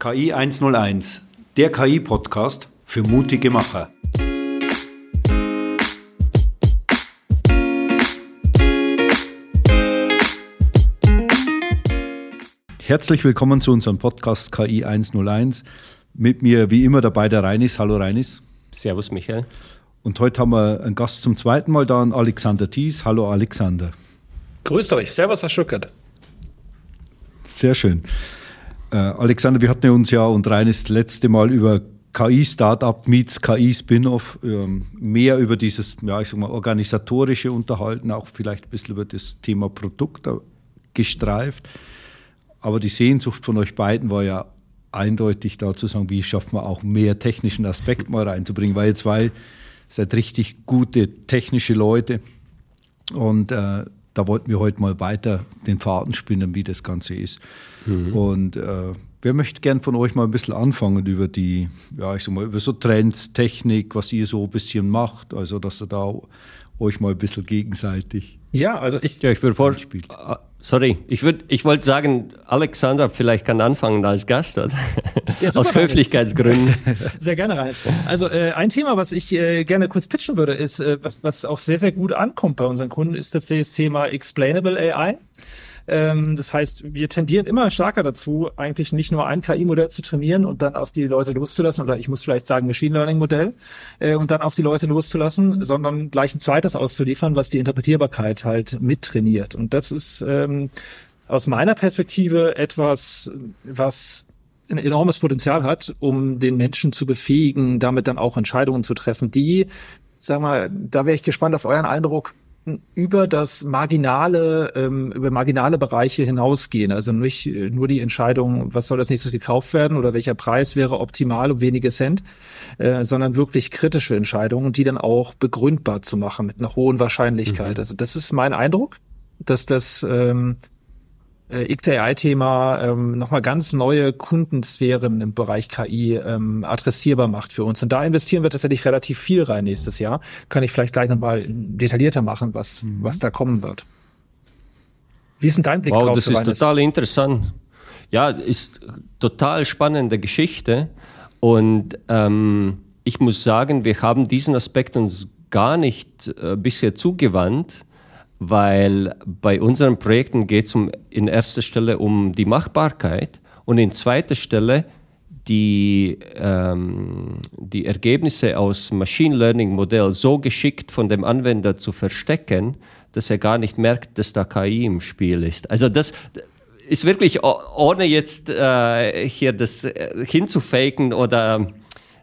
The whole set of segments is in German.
KI 101, der KI-Podcast für mutige Macher. Herzlich willkommen zu unserem Podcast KI 101. Mit mir wie immer dabei der Reinis. Hallo Reinis. Servus Michael. Und heute haben wir einen Gast zum zweiten Mal da, Alexander Thies. Hallo Alexander. Grüßt euch. Servus, Herr Schückert. Sehr schön. Äh, Alexander, wir hatten uns ja und Reinis das letzte Mal über KI-Startup meets KI-Spin-off ähm, mehr über dieses, ja, ich sag mal, organisatorische unterhalten, auch vielleicht ein bisschen über das Thema Produkt gestreift. Aber die Sehnsucht von euch beiden war ja eindeutig da zu sagen, wie schafft man auch mehr technischen Aspekt mal reinzubringen, weil ihr zwei seid richtig gute technische Leute und äh, da wollten wir heute mal weiter den Faden spinnen, wie das Ganze ist. Mhm. Und äh, wer möchte gern von euch mal ein bisschen anfangen über die, ja, ich sag mal, über so Trends, Technik, was ihr so ein bisschen macht, also dass ihr da euch mal ein bisschen gegenseitig. Ja, also ich, ja, ich würde vorspielen. Sorry, ich würde, ich wollte sagen, Alexander vielleicht kann anfangen als Gast, oder? Ja, Aus Höflichkeitsgründen. Sehr gerne, Reis. Also äh, ein Thema, was ich äh, gerne kurz pitchen würde, ist, äh, was, was auch sehr, sehr gut ankommt bei unseren Kunden, ist tatsächlich das Thema Explainable AI. Ähm, das heißt, wir tendieren immer stärker dazu, eigentlich nicht nur ein KI-Modell zu trainieren und dann auf die Leute loszulassen, oder ich muss vielleicht sagen Machine Learning-Modell, äh, und dann auf die Leute loszulassen, sondern gleich ein zweites auszuliefern, was die Interpretierbarkeit halt mittrainiert. Und das ist ähm, aus meiner Perspektive etwas, was ein enormes Potenzial hat, um den Menschen zu befähigen, damit dann auch Entscheidungen zu treffen, die, sag mal, da wäre ich gespannt auf euren Eindruck, über das marginale, ähm, über marginale Bereiche hinausgehen. Also nicht äh, nur die Entscheidung, was soll als nächstes gekauft werden oder welcher Preis wäre optimal um wenige Cent, äh, sondern wirklich kritische Entscheidungen, die dann auch begründbar zu machen mit einer hohen Wahrscheinlichkeit. Mhm. Also das ist mein Eindruck, dass das ähm, äh, XAI-Thema ähm, nochmal ganz neue Kundensphären im Bereich KI ähm, adressierbar macht für uns. Und da investieren wir tatsächlich relativ viel rein nächstes Jahr. Kann ich vielleicht gleich nochmal detaillierter machen, was, mhm. was da kommen wird. Wie ist denn dein Blick wow, drauf? Das ist Reines? total interessant. Ja, ist total spannende Geschichte. Und ähm, ich muss sagen, wir haben diesen Aspekt uns gar nicht äh, bisher zugewandt weil bei unseren Projekten geht es um, in erster Stelle um die Machbarkeit und in zweiter Stelle die, ähm, die Ergebnisse aus Machine Learning Modell so geschickt von dem Anwender zu verstecken, dass er gar nicht merkt, dass da KI im Spiel ist. Also das ist wirklich, ohne jetzt äh, hier das äh, hinzufaken oder,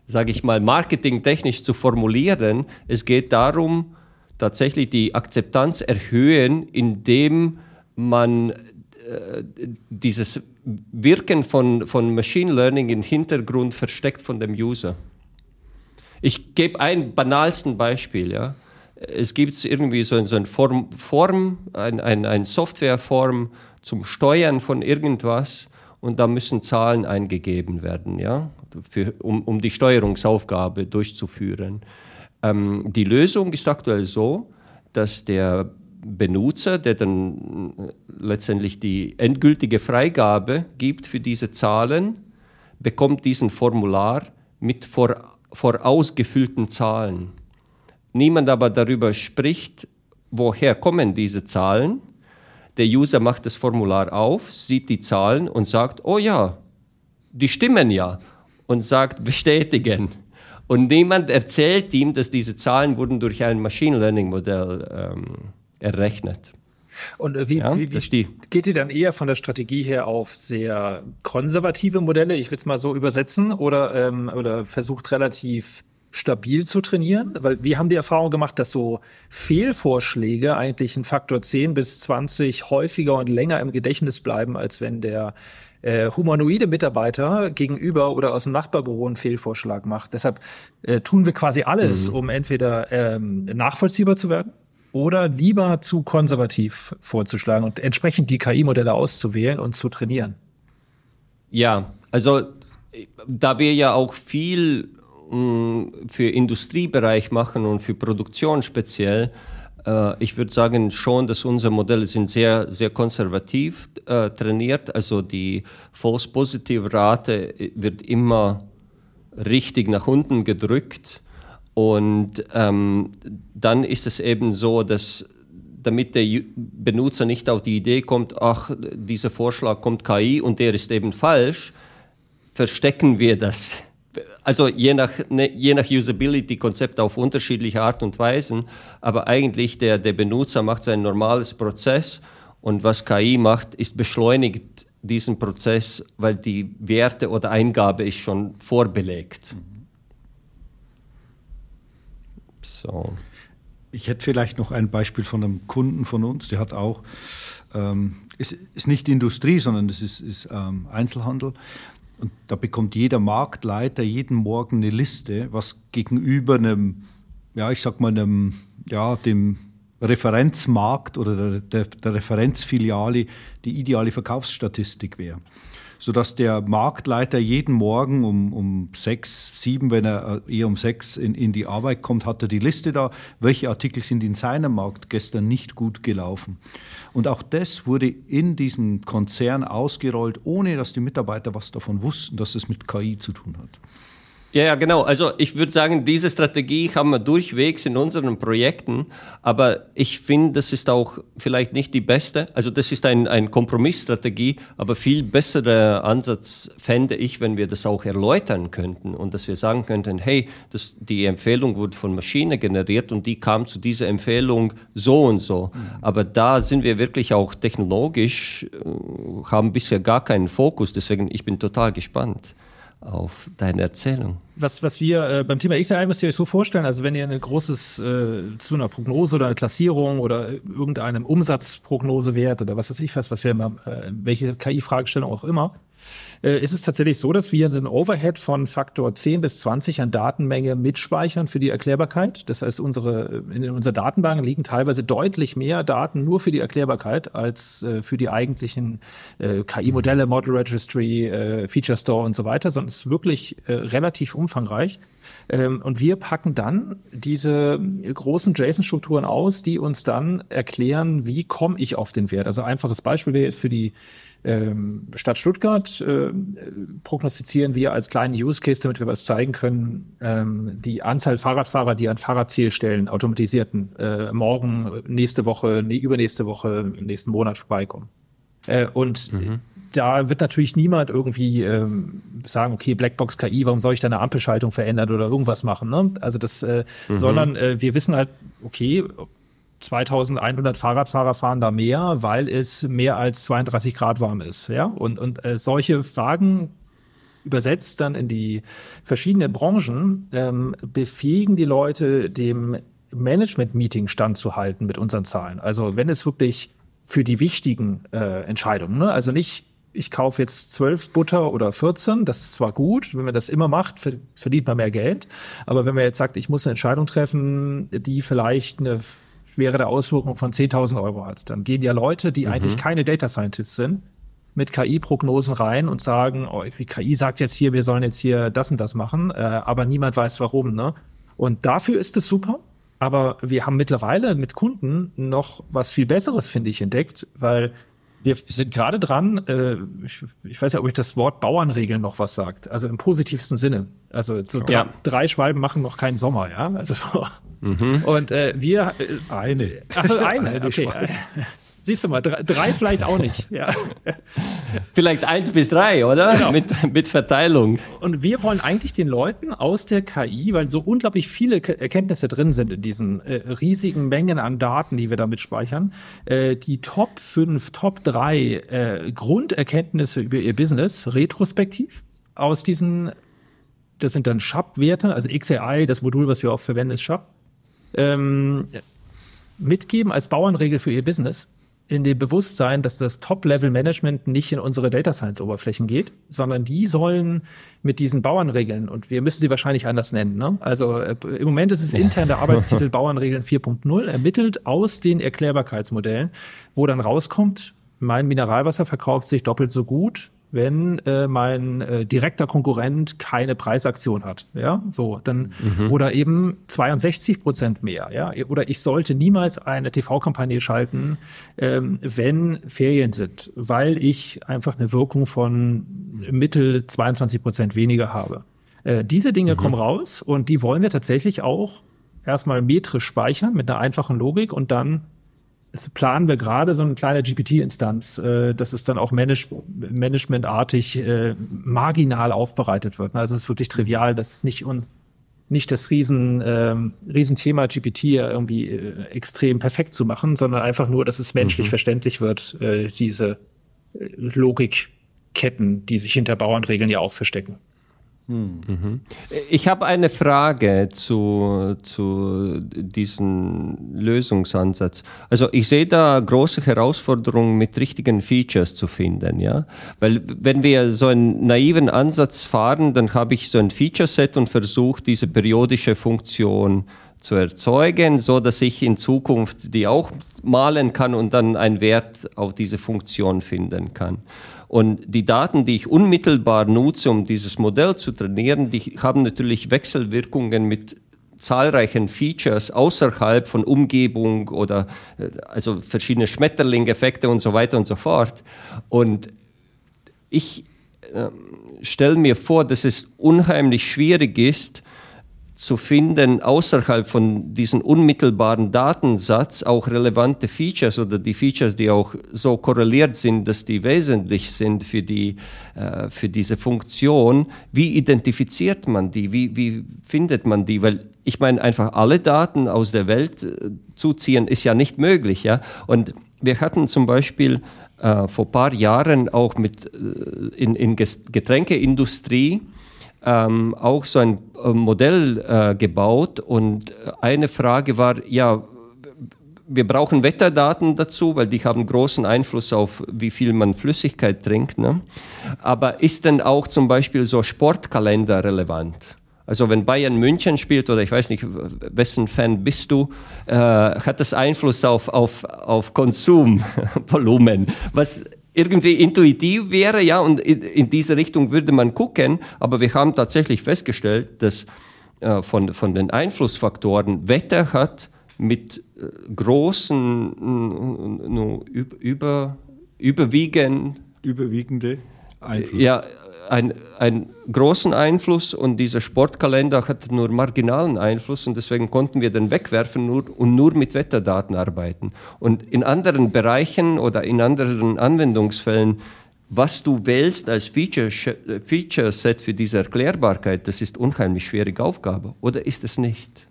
sage ich mal, marketingtechnisch zu formulieren, es geht darum, tatsächlich die Akzeptanz erhöhen, indem man äh, dieses Wirken von, von Machine Learning im Hintergrund versteckt von dem User. Ich gebe ein banalsten Beispiel. Ja. Es gibt irgendwie so, so eine Form, Form ein, ein, ein Softwareform zum Steuern von irgendwas und da müssen Zahlen eingegeben werden, ja, für, um, um die Steuerungsaufgabe durchzuführen. Ähm, die Lösung ist aktuell so, dass der Benutzer, der dann äh, letztendlich die endgültige Freigabe gibt für diese Zahlen, bekommt diesen Formular mit vor, vorausgefüllten Zahlen. Niemand aber darüber spricht, woher kommen diese Zahlen. Der User macht das Formular auf, sieht die Zahlen und sagt, oh ja, die stimmen ja und sagt bestätigen. Und niemand erzählt ihm, dass diese Zahlen wurden durch ein Machine Learning Modell ähm, errechnet. Und äh, wie, ja, wie, wie geht ihr dann eher von der Strategie her auf sehr konservative Modelle, ich will es mal so übersetzen, oder, ähm, oder versucht relativ stabil zu trainieren? Weil wir haben die Erfahrung gemacht, dass so Fehlvorschläge eigentlich einen Faktor 10 bis 20 häufiger und länger im Gedächtnis bleiben, als wenn der äh, humanoide Mitarbeiter gegenüber oder aus dem Nachbarbüro einen Fehlvorschlag macht. Deshalb äh, tun wir quasi alles, mhm. um entweder ähm, nachvollziehbar zu werden oder lieber zu konservativ vorzuschlagen und entsprechend die KI-Modelle auszuwählen und zu trainieren. Ja, also da wir ja auch viel mh, mm, für Industriebereich machen und für Produktion speziell, ich würde sagen schon, dass unsere Modelle sind sehr, sehr konservativ äh, trainiert. Also die False-Positive-Rate wird immer richtig nach unten gedrückt. Und ähm, dann ist es eben so, dass damit der Benutzer nicht auf die Idee kommt, ach, dieser Vorschlag kommt KI und der ist eben falsch, verstecken wir das. Also je nach, ne, je nach Usability-Konzept auf unterschiedliche Art und Weisen, aber eigentlich der, der Benutzer macht sein normales Prozess und was KI macht, ist beschleunigt diesen Prozess, weil die Werte oder Eingabe ist schon vorbelegt. So. Ich hätte vielleicht noch ein Beispiel von einem Kunden von uns, der hat auch, ähm, ist, ist nicht Industrie, sondern es ist, ist ähm, Einzelhandel. Und da bekommt jeder Marktleiter jeden Morgen eine Liste, was gegenüber einem, ja, ich sag mal, einem, ja, dem Referenzmarkt oder der, der, der Referenzfiliale die ideale Verkaufsstatistik wäre sodass der Marktleiter jeden Morgen um, um sechs, sieben, wenn er äh, eher um sechs in, in die Arbeit kommt, hat er die Liste da, welche Artikel sind in seinem Markt gestern nicht gut gelaufen. Und auch das wurde in diesem Konzern ausgerollt, ohne dass die Mitarbeiter was davon wussten, dass es mit KI zu tun hat. Ja, ja, genau. Also ich würde sagen, diese Strategie haben wir durchwegs in unseren Projekten, aber ich finde, das ist auch vielleicht nicht die beste. Also das ist ein, ein Kompromissstrategie, aber viel besserer Ansatz fände ich, wenn wir das auch erläutern könnten und dass wir sagen könnten, hey, das, die Empfehlung wurde von Maschine generiert und die kam zu dieser Empfehlung so und so. Mhm. Aber da sind wir wirklich auch technologisch, äh, haben bisher gar keinen Fokus, deswegen ich bin total gespannt auf deine Erzählung. Was, was wir äh, beim Thema XAI müsst ihr euch so vorstellen, also wenn ihr ein großes äh, zu einer Prognose oder einer Klassierung oder irgendeinem Umsatzprognosewert oder was weiß ich was, was wir immer, äh, welche KI-Fragestellung auch immer, äh, ist es tatsächlich so, dass wir einen Overhead von Faktor 10 bis 20 an Datenmenge mitspeichern für die Erklärbarkeit. Das heißt, unsere, in unserer Datenbank liegen teilweise deutlich mehr Daten nur für die Erklärbarkeit als äh, für die eigentlichen äh, KI-Modelle, Model Registry, äh, Feature Store und so weiter, sondern es ist wirklich äh, relativ umfangreich. Ähm, und wir packen dann diese großen JSON-Strukturen aus, die uns dann erklären, wie komme ich auf den Wert. Also einfaches Beispiel wäre jetzt für die ähm, Stadt Stuttgart äh, prognostizieren wir als kleinen Use Case, damit wir was zeigen können, ähm, die Anzahl Fahrradfahrer, die an Fahrradzielstellen automatisierten äh, morgen, nächste Woche, nee, übernächste Woche, nächsten Monat vorbeikommen. Äh, und mhm. da wird natürlich niemand irgendwie ähm, sagen, okay, Blackbox KI, warum soll ich da eine Ampelschaltung verändern oder irgendwas machen? Ne? Also das, äh, mhm. sondern äh, wir wissen halt, okay, 2100 Fahrradfahrer fahren da mehr, weil es mehr als 32 Grad warm ist. Ja? Und, und äh, solche Fragen übersetzt dann in die verschiedenen Branchen, ähm, befähigen die Leute, dem Management-Meeting standzuhalten mit unseren Zahlen. Also wenn es wirklich für die wichtigen äh, Entscheidungen, ne? also nicht ich kaufe jetzt zwölf Butter oder 14, das ist zwar gut, wenn man das immer macht, verdient man mehr Geld, aber wenn man jetzt sagt, ich muss eine Entscheidung treffen, die vielleicht eine schwere Auswirkung von 10.000 Euro hat. Dann gehen ja Leute, die mhm. eigentlich keine Data Scientists sind, mit KI-Prognosen rein und sagen, oh, die KI sagt jetzt hier, wir sollen jetzt hier das und das machen, äh, aber niemand weiß warum. Ne? Und dafür ist es super. Aber wir haben mittlerweile mit Kunden noch was viel Besseres, finde ich, entdeckt, weil wir sind gerade dran, äh, ich, ich, weiß ja, ob ich das Wort Bauernregeln noch was sagt, also im positivsten Sinne. Also so ja. drei, drei Schwalben machen noch keinen Sommer, ja. Also mhm. und äh, wir äh, eine. Also eine, eine okay. Siehst du mal, drei, drei vielleicht auch nicht. Ja. Vielleicht eins bis drei, oder? Genau. Mit, mit Verteilung. Und wir wollen eigentlich den Leuten aus der KI, weil so unglaublich viele Erkenntnisse drin sind in diesen äh, riesigen Mengen an Daten, die wir damit speichern, äh, die Top 5, Top 3 äh, Grunderkenntnisse über ihr Business retrospektiv aus diesen, das sind dann SHAP-Werte, also XAI, das Modul, was wir oft verwenden, ist SHAP, ähm, mitgeben als Bauernregel für ihr Business in dem Bewusstsein, dass das Top-Level-Management nicht in unsere Data Science-Oberflächen geht, sondern die sollen mit diesen Bauernregeln, und wir müssen sie wahrscheinlich anders nennen. Ne? Also äh, im Moment ist es intern der Arbeitstitel Bauernregeln 4.0, ermittelt aus den Erklärbarkeitsmodellen, wo dann rauskommt, mein Mineralwasser verkauft sich doppelt so gut, wenn äh, mein äh, direkter Konkurrent keine Preisaktion hat, ja, so dann mhm. oder eben 62 Prozent mehr, ja, oder ich sollte niemals eine TV-Kampagne schalten, ähm, wenn Ferien sind, weil ich einfach eine Wirkung von Mittel 22 Prozent weniger habe. Äh, diese Dinge mhm. kommen raus und die wollen wir tatsächlich auch erstmal metrisch speichern mit einer einfachen Logik und dann planen wir gerade so eine kleine GPT-Instanz, äh, dass es dann auch manage managementartig äh, marginal aufbereitet wird. Also es ist wirklich trivial, dass es nicht uns nicht das Riesen, äh, Riesenthema GPT irgendwie äh, extrem perfekt zu machen, sondern einfach nur, dass es menschlich mhm. verständlich wird, äh, diese äh, Logikketten, die sich hinter Bauernregeln ja auch verstecken. Mhm. Ich habe eine Frage zu, zu diesem Lösungsansatz. Also ich sehe da große Herausforderungen mit richtigen Features zu finden, ja. Weil wenn wir so einen naiven Ansatz fahren, dann habe ich so ein Feature-Set und versuche diese periodische Funktion zu erzeugen, so dass ich in Zukunft die auch malen kann und dann einen Wert auf diese Funktion finden kann. Und die Daten, die ich unmittelbar nutze, um dieses Modell zu trainieren, die haben natürlich Wechselwirkungen mit zahlreichen Features außerhalb von Umgebung oder äh, also verschiedene Schmetterling-Effekte und so weiter und so fort. Und ich äh, stelle mir vor, dass es unheimlich schwierig ist, zu finden, außerhalb von diesem unmittelbaren Datensatz auch relevante Features oder die Features, die auch so korreliert sind, dass die wesentlich sind für, die, äh, für diese Funktion. Wie identifiziert man die? Wie, wie findet man die? Weil ich meine, einfach alle Daten aus der Welt äh, zuziehen ist ja nicht möglich. Ja? Und wir hatten zum Beispiel äh, vor ein paar Jahren auch mit äh, in, in Getränkeindustrie ähm, auch so ein äh, Modell äh, gebaut und eine Frage war, ja, wir brauchen Wetterdaten dazu, weil die haben großen Einfluss auf, wie viel man Flüssigkeit trinkt. Ne? Aber ist denn auch zum Beispiel so Sportkalender relevant? Also wenn Bayern München spielt oder ich weiß nicht, wessen Fan bist du, äh, hat das Einfluss auf, auf, auf Konsumvolumen. Was irgendwie intuitiv wäre, ja, und in diese Richtung würde man gucken, aber wir haben tatsächlich festgestellt, dass äh, von, von den Einflussfaktoren Wetter hat mit äh, großen, äh, über, überwiegen, überwiegende Einfluss. Ja, ein, einen großen Einfluss und dieser Sportkalender hat nur marginalen Einfluss und deswegen konnten wir den wegwerfen nur, und nur mit Wetterdaten arbeiten. Und in anderen Bereichen oder in anderen Anwendungsfällen, was du wählst als Feature, Feature Set für diese Erklärbarkeit, das ist unheimlich schwierige Aufgabe. Oder ist es nicht?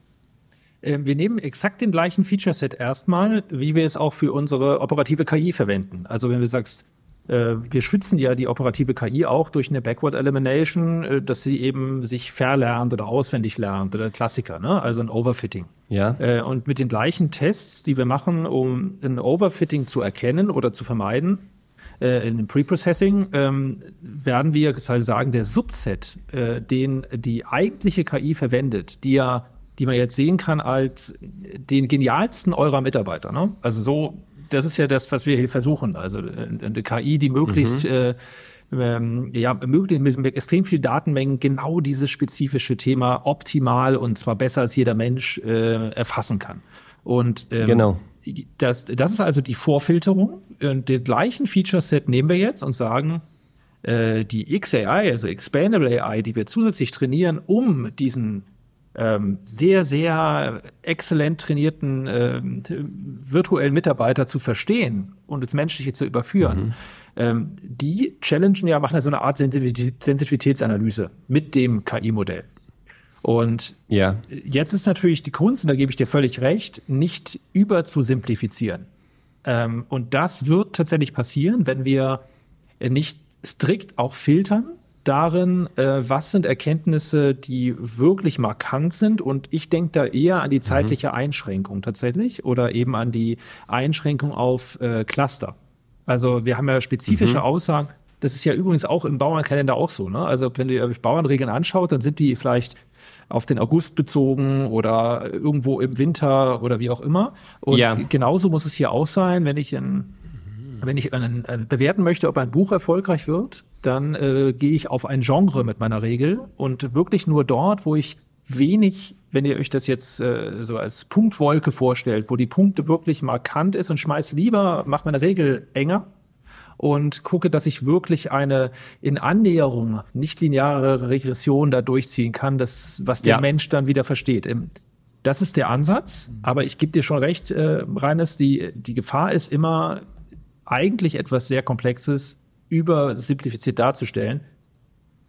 Ähm, wir nehmen exakt den gleichen Feature-Set erstmal, wie wir es auch für unsere operative KI verwenden. Also wenn du sagst, wir schützen ja die operative KI auch durch eine Backward Elimination, äh, dass sie eben sich verlernt oder auswendig lernt oder Klassiker, ne? also ein Overfitting. Ja. Äh, und mit den gleichen Tests, die wir machen, um ein Overfitting zu erkennen oder zu vermeiden, in dem Preprocessing ähm, werden wir sagen, der Subset, den die eigentliche KI verwendet, die ja, die man jetzt sehen kann als den genialsten eurer Mitarbeiter. Ne? Also so das ist ja das, was wir hier versuchen. Also äh, eine KI, die möglichst mhm. äh, ähm, ja, möglich mit, extrem viel Datenmengen genau dieses spezifische Thema optimal und zwar besser als jeder Mensch äh, erfassen kann. Und ähm, genau. das, das ist also die Vorfilterung. Und den gleichen Feature-Set nehmen wir jetzt und sagen, äh, die XAI, also Explainable AI, die wir zusätzlich trainieren, um diesen ähm, sehr, sehr exzellent trainierten äh, virtuellen Mitarbeiter zu verstehen und ins Menschliche zu überführen, mhm. ähm, die challengen ja, machen ja so eine Art Sensitivitätsanalyse mit dem KI-Modell. Und ja. jetzt ist natürlich die Kunst, und da gebe ich dir völlig recht, nicht über zu simplifizieren. Ähm, und das wird tatsächlich passieren, wenn wir nicht strikt auch filtern, darin, äh, was sind Erkenntnisse, die wirklich markant sind. Und ich denke da eher an die mhm. zeitliche mhm. Einschränkung tatsächlich oder eben an die Einschränkung auf äh, Cluster. Also wir haben ja spezifische mhm. Aussagen. Das ist ja übrigens auch im Bauernkalender auch so. Ne? Also wenn ihr euch Bauernregeln anschaut, dann sind die vielleicht auf den August bezogen oder irgendwo im Winter oder wie auch immer. Und ja. genauso muss es hier auch sein, wenn ich in Wenn ich einen, äh, bewerten möchte, ob ein Buch erfolgreich wird, dann äh, gehe ich auf ein Genre mit meiner Regel und wirklich nur dort, wo ich wenig, wenn ihr euch das jetzt äh, so als Punktwolke vorstellt, wo die Punkte wirklich markant ist und schmeiß lieber, mach meine Regel enger und gucke, dass ich wirklich eine in Annäherung nicht lineare Regression da durchziehen kann, das, was der ja. Mensch dann wieder versteht. Das ist der Ansatz, aber ich gebe dir schon recht, äh, Reines, die, die Gefahr ist immer, eigentlich etwas sehr Komplexes übersimplifiziert darzustellen.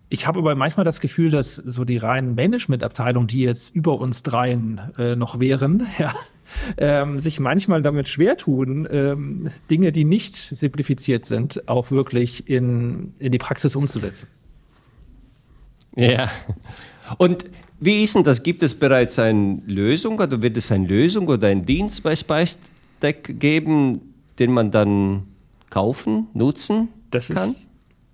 Ich habe aber manchmal das Gefühl, dass so die reinen Managementabteilungen, die jetzt über uns dreien äh, noch wären, ja, ähm, sich manchmal damit schwer tun, ähm, Dinge, die nicht simplifiziert sind, auch wirklich in, in die Praxis umzusetzen. Ja. Und wie ist denn das? Gibt es bereits eine Lösung oder wird es eine Lösung oder einen Dienst bei SpiceDeck geben, den man dann kaufen, nutzen das kann? Ist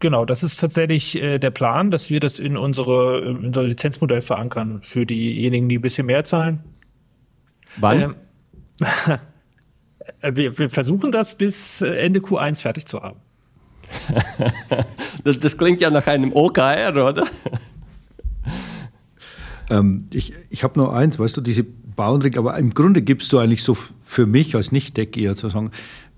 Genau, das ist tatsächlich äh, der Plan, dass wir das in unsere, in unser Lizenzmodell verankern für diejenigen, die ein bisschen mehr zahlen. Wann? Ähm, wir, wir, versuchen das bis Ende Q1 fertig zu haben. das, das, klingt ja nach einem OKR, oder? Ähm, ich ich habe nur eins, weißt du, diese Bauernregel, aber im Grunde gibst du eigentlich so für mich als Nicht-Deck eher zu sagen,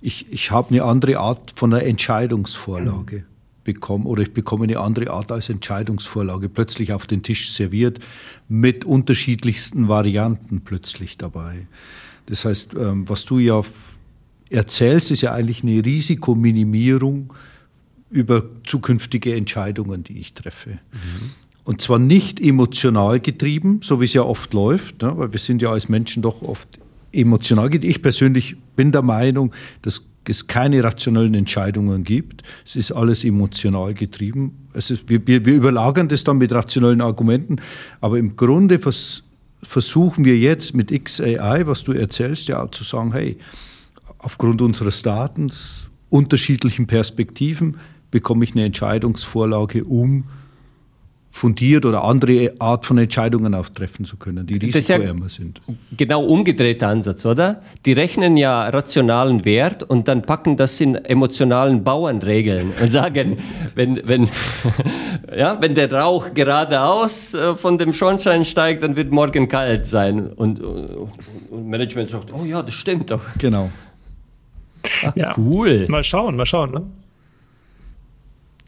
ich, ich habe eine andere Art von einer Entscheidungsvorlage mhm. bekommen oder ich bekomme eine andere Art als Entscheidungsvorlage plötzlich auf den Tisch serviert mit unterschiedlichsten Varianten plötzlich dabei. Das heißt, ähm, was du ja erzählst, ist ja eigentlich eine Risikominimierung über zukünftige Entscheidungen, die ich treffe. Mhm. Und zwar nicht emotional getrieben, so wie es ja oft läuft, ne? weil wir sind ja als Menschen doch oft emotional geht. Ich persönlich bin der Meinung, dass es keine rationellen Entscheidungen gibt. Es ist alles emotional getrieben. Ist, wir, wir, wir, überlagern das dann mit rationellen Argumenten, aber im Grunde vers, versuchen wir jetzt mit XAI, was du erzählst, ja zu sagen, hey, aufgrund unseres Datens, unterschiedlichen Perspektiven, bekomme ich eine Entscheidungsvorlage, um fundiert oder andere Art von Entscheidungen auch treffen zu können, die risikoärmer ja sind. Genau umgedrehter Ansatz, oder? Die rechnen ja rationalen Wert und dann packen das in emotionalen Bauernregeln und sagen, wenn, wenn, ja, wenn der Rauch geradeaus äh, von dem Schornstein steigt, dann wird morgen kalt sein. Und, und Management sagt, oh ja, das stimmt doch. Genau. Ach, ja. Cool. Mal schauen, mal schauen. Ne?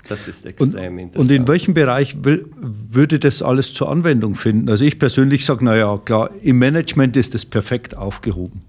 Das ist extrem und, interessant. Und in welchem Bereich will, würde das alles zur Anwendung finden? Also ich persönlich sage, naja, klar, im Management ist es perfekt aufgehoben.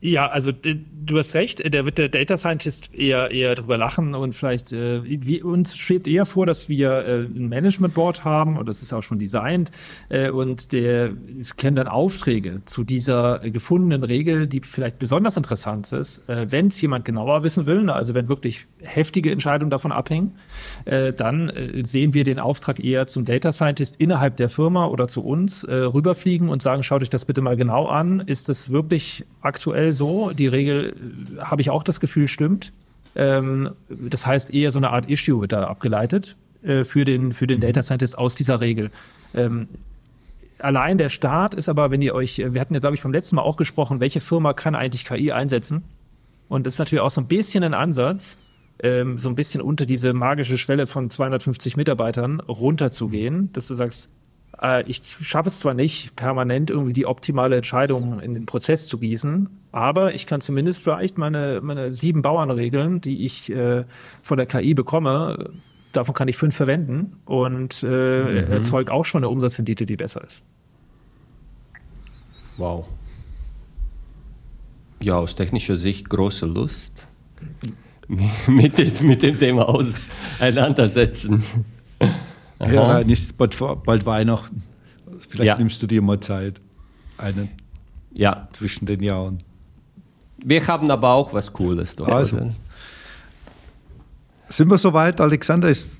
Ja, also du hast recht, da wird der Data Scientist eher, eher drüber lachen und vielleicht, äh, wie, uns schwebt eher vor, dass wir äh, ein Management Board haben und das ist auch schon designt äh, und der, es kennen dann Aufträge zu dieser gefundenen Regel, die vielleicht besonders interessant ist, äh, wenn es jemand genauer wissen will, ne, also wenn wirklich heftige Entscheidungen davon abhängen, äh, dann äh, sehen wir den Auftrag eher zum Data Scientist innerhalb der Firma oder zu uns äh, rüberfliegen und sagen, schaut euch das bitte mal genau an, ist das wirklich aktuell so? Die Regel habe ich auch das Gefühl, stimmt. Ähm, das heißt, eher so eine Art Issue wird da abgeleitet äh, für, den, für den Data Scientist aus dieser Regel. Ähm, allein der Start ist aber, wenn ihr euch, wir hatten ja, glaube ich, beim letzten Mal auch gesprochen, welche Firma kann eigentlich KI einsetzen? Und das ist natürlich auch so ein bisschen ein Ansatz, ähm, so ein bisschen unter diese magische Schwelle von 250 Mitarbeitern runterzugehen, dass du sagst, äh, ich schaffe es zwar nicht, permanent irgendwie die optimale Entscheidung in den Prozess zu gießen, aber ich kann zumindest vielleicht meine, meine sieben Bauernregeln, die ich äh, von der KI bekomme, davon kann ich fünf verwenden und äh, mhm. erzeugt auch schon eine Umsatzrendite, die besser ist. Wow. Ja, aus technischer Sicht große Lust, mit, mit dem Thema auseinandersetzen. Aha. Ja, ist bald, bald Weihnachten. Vielleicht ja. nimmst du dir mal Zeit. Einen. Ja. Zwischen den Jahren. Wir haben aber auch was Cooles. Doch, also. Sind wir soweit, Alexander? Ist,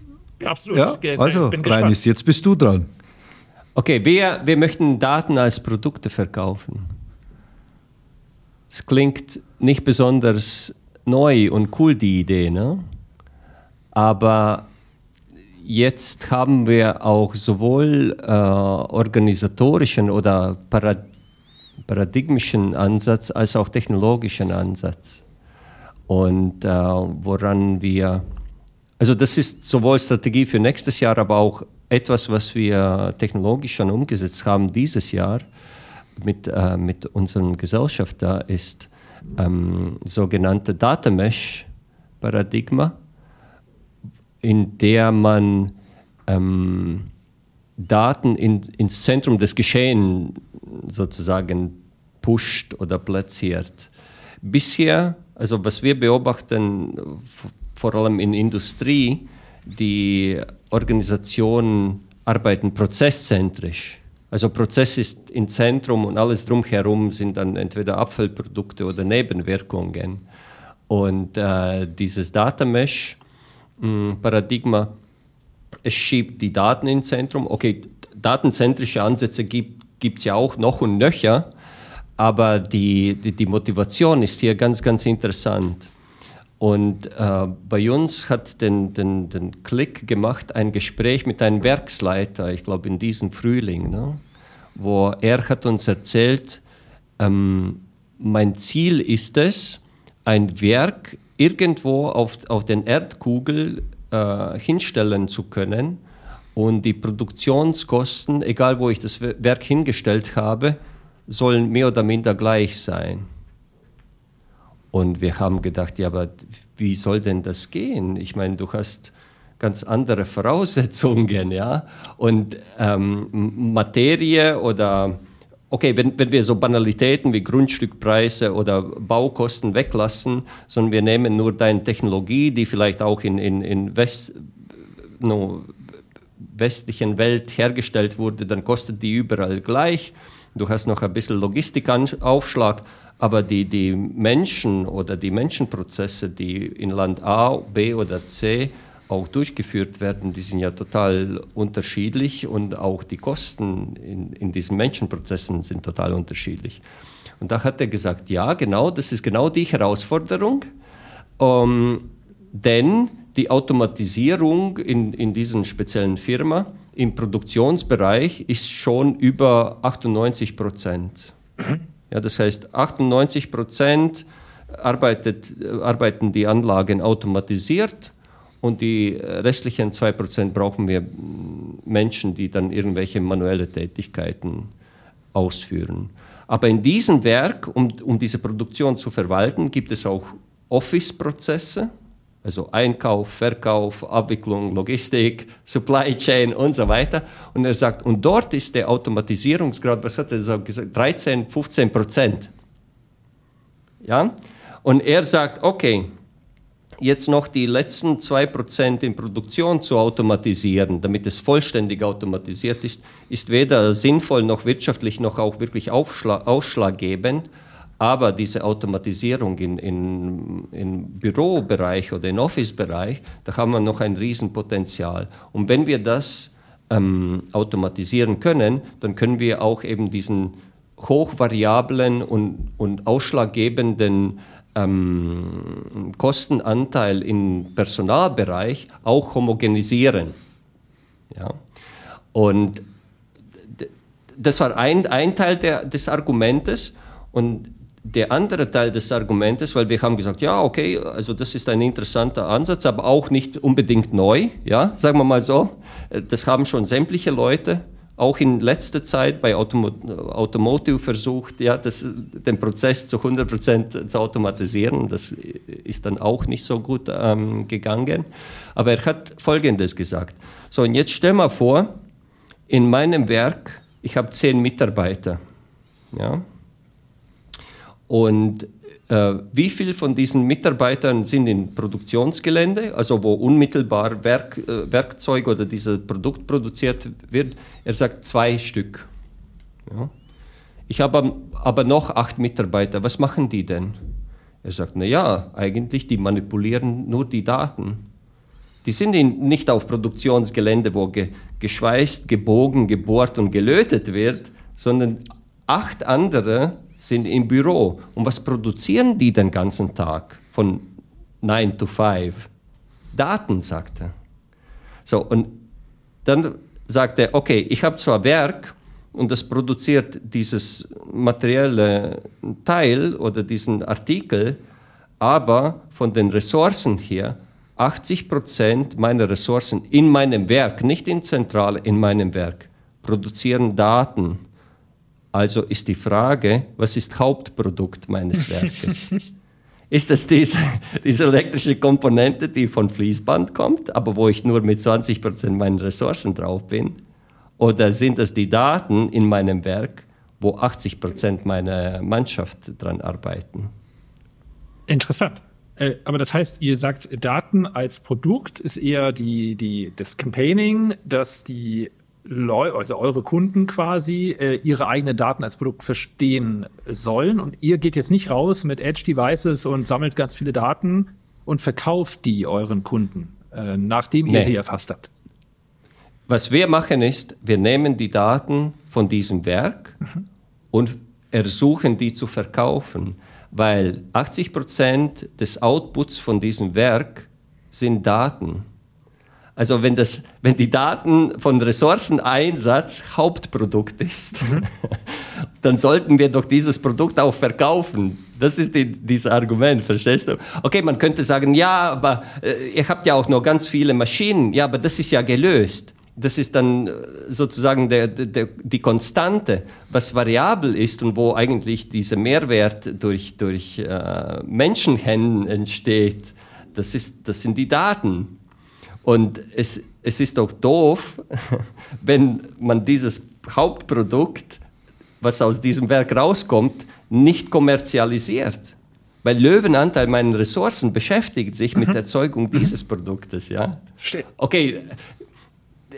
Absolut. Ja? Also, Reinis, jetzt bist du dran. Okay, wir, wir möchten Daten als Produkte verkaufen. Es klingt nicht besonders neu und cool, die Idee, ne? Aber jetzt haben wir auch sowohl äh, organisatorischen oder parad paradigmischen Ansatz als auch technologischen Ansatz. Und äh, woran wir, also das ist sowohl Strategie für nächstes Jahr, aber auch etwas, was wir technologisch schon umgesetzt haben dieses Jahr mit, äh, mit unserer Gesellschaft da ist ähm, sogenannte Data Mesh Paradigma, in der man ähm, Daten in, ins Zentrum des Geschehens sozusagen pusht oder platziert. Bisher, also was wir beobachten, vor allem in Industrie, die Organisationen arbeiten prozesszentrisch. Also Prozess ist im Zentrum und alles drumherum sind dann entweder Abfallprodukte oder Nebenwirkungen. Und äh, dieses Data Hm, Paradigma, es schiebt die Daten ins Zentrum. Okay, datenzentrische Ansätze gibt es ja auch noch und nöcher, aber die, die, die Motivation ist hier ganz, ganz interessant. Und äh, bei uns hat den, den, den Klick gemacht ein Gespräch mit einem Werksleiter, ich glaube in diesem Frühling, ne? wo er hat uns erzählt, ähm, mein Ziel ist es, ein Werk irgendwo auf, auf den Erdkugel äh, hinstellen zu können und die Produktionskosten, egal wo ich das Werk hingestellt habe, sollen mehr oder minder gleich sein. Und wir haben gedacht, ja, aber wie soll denn das gehen? Ich meine, du hast ganz andere Voraussetzungen, ja. Und ähm, Materie oder, okay, wenn, wenn wir so Banalitäten wie Grundstückpreise oder Baukosten weglassen, sondern wir nehmen nur deine Technologie, die vielleicht auch in, in, in West, no, westlichen Welt hergestellt wurde, dann kostet die überall gleich. Du hast noch ein bisschen Logistikaufschlag, aber die, die Menschen oder die Menschenprozesse, die in Land A, B oder C auch durchgeführt werden, die sind ja total unterschiedlich und auch die Kosten in, in diesen Menschenprozessen sind total unterschiedlich. Und da hat er gesagt, ja, genau, das ist genau die Herausforderung, ähm, denn die Automatisierung in, in diesen speziellen Firma im Produktionsbereich ist schon über 98 Prozent. Mhm. Ja, das heißt, 98 Prozent arbeitet, arbeiten die Anlagen automatisiert und die restlichen 2 Prozent brauchen wir Menschen, die dann irgendwelche manuelle Tätigkeiten ausführen. Aber in diesem Werk, um, um diese Produktion zu verwalten, gibt es auch Office-Prozesse, also Einkauf, Verkauf, Abwicklung, Logistik, Supply Chain und so weiter. Und er sagt, und dort ist der Automatisierungsgrad, was hat er gesagt, 13, 15 Prozent. Ja? Und er sagt, okay, jetzt noch die letzten 2 Prozent in Produktion zu automatisieren, damit es vollständig automatisiert ist, ist weder sinnvoll noch wirtschaftlich noch auch wirklich ausschlaggebend. Aber diese Automatisierung im in, in Bürobereich oder im Office-Bereich, da haben wir noch ein Riesenpotenzial. Und wenn wir das ähm, automatisieren können, dann können wir auch eben diesen hochvariablen und, und ausschlaggebenden ähm, Kostenanteil im Personalbereich auch homogenisieren. Ja? Und das war ein, ein Teil der, des Argumentes. Und der andere Teil des Argumentes, weil wir haben gesagt, ja, okay, also das ist ein interessanter Ansatz, aber auch nicht unbedingt neu, ja, sagen wir mal so. Das haben schon sämtliche Leute, auch in letzter Zeit bei Automo Automotive versucht, ja, das, den Prozess zu 100 Prozent zu automatisieren. Das ist dann auch nicht so gut ähm, gegangen. Aber er hat Folgendes gesagt. So, und jetzt stell mal vor, in meinem Werk, ich habe zehn Mitarbeiter, ja, und wie viele von diesen Mitarbeitern sind in Produktionsgelände, also wo unmittelbar Werk, äh, Werkzeug oder dieses Produkt produziert wird? Er sagt zwei Stück. Ja. Ich habe aber noch acht Mitarbeiter. Was machen die denn? Er sagt, na ja, eigentlich die manipulieren nur die Daten. Die sind nicht auf Produktionsgelände, wo ge geschweißt, gebogen, gebohrt und gelötet wird, sondern acht andere sind im Büro. Und was produzieren die den ganzen Tag von 9 to 5? Daten, sagt er. So, und dann sagt er, okay, ich habe zwar Werk und das produziert dieses materielle Teil oder diesen Artikel, aber von den Ressourcen her 80 Prozent meiner Ressourcen in meinem Werk, nicht in Zentrale, in meinem Werk, produzieren Daten. Also ist die Frage, was ist Hauptprodukt meines Werkes? ist es diese, diese elektrische Komponente, die von Fließband kommt, aber wo ich nur mit 20 Prozent meiner Ressourcen drauf bin? Oder sind es die Daten in meinem Werk, wo 80 Prozent meiner Mannschaft dran arbeiten? Interessant. Äh, aber das heißt, ihr sagt, Daten als Produkt ist eher die, die, das Campaigning, dass die Leute, also eure Kunden quasi, äh, ihre eigenen Daten als Produkt verstehen sollen. Und ihr geht jetzt nicht raus mit Edge-Devices und sammelt ganz viele Daten und verkauft die euren Kunden, äh, nachdem ihr nee. sie erfasst habt. Was wir machen ist, wir nehmen die Daten von diesem Werk mhm. und ersuchen die zu verkaufen weil 80 Prozent des Outputs von diesem Werk sind Daten. Also wenn, das, wenn die Daten von Ressourceneinsatz Hauptprodukt ist, mhm. dann sollten wir doch dieses Produkt auch verkaufen. Das ist die, dieses Argument, verstehst du? Okay, man könnte sagen, ja, aber äh, ihr habt ja auch noch ganz viele Maschinen. Ja, aber das ist ja gelöst das ist dann äh, sozusagen der, der, die Konstante, was variabel ist und wo eigentlich dieser Mehrwert durch, durch äh, Menschenhände entsteht. Das, ist, das sind die Daten. Und es, es ist doch doof, wenn man dieses Hauptprodukt, was aus diesem Werk rauskommt, nicht kommerzialisiert. Weil Löwenanteil meiner Ressourcen beschäftigt sich mhm. mit der Erzeugung dieses Produktes. Ja? Okay,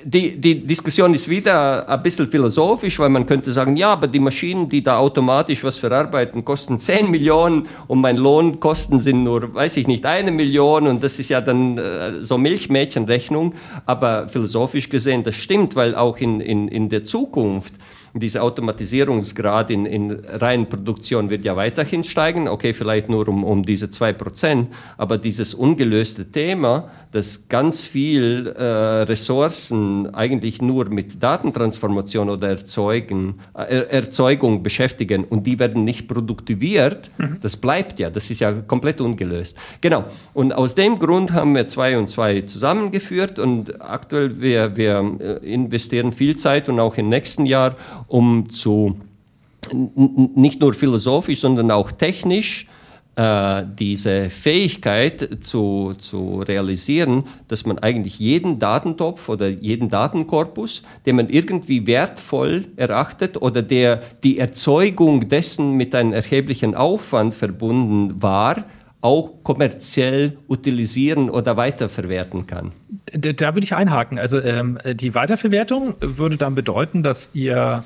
die, die Diskussion ist wieder ein bisschen philosophisch, weil man könnte sagen, ja, aber die Maschinen, die da automatisch was verarbeiten, kosten 10 Millionen und mein Lohnkosten sind nur, weiß ich nicht, eine Million und das ist ja dann äh, so Milchmädchenrechnung. Aber philosophisch gesehen, das stimmt, weil auch in, in, in der Zukunft dieser Automatisierungsgrad in, in reinen Produktion wird ja weiterhin steigen, okay, vielleicht nur um, um diese 2%, aber dieses ungelöste Thema, dass ganz viel äh, Ressourcen eigentlich nur mit Datentransformation oder Erzeugen, äh, Erzeugung beschäftigen und die werden nicht produktiviert, mhm. das bleibt ja, das ist ja komplett ungelöst. Genau, und aus dem Grund haben wir zwei und zwei zusammengeführt und aktuell wir, wir äh, investieren viel Zeit und auch im nächsten Jahr, um zu nicht nur philosophisch, sondern auch technisch äh, diese Fähigkeit zu, zu realisieren, dass man eigentlich jeden Datentopf oder jeden Datenkorpus, den man irgendwie wertvoll erachtet oder der die Erzeugung dessen mit einem erheblichen Aufwand verbunden war, auch kommerziell utilisieren oder weiterverwerten kann. Da, da würde ich einhaken. Also ähm, die Weiterverwertung würde dann bedeuten, dass ihr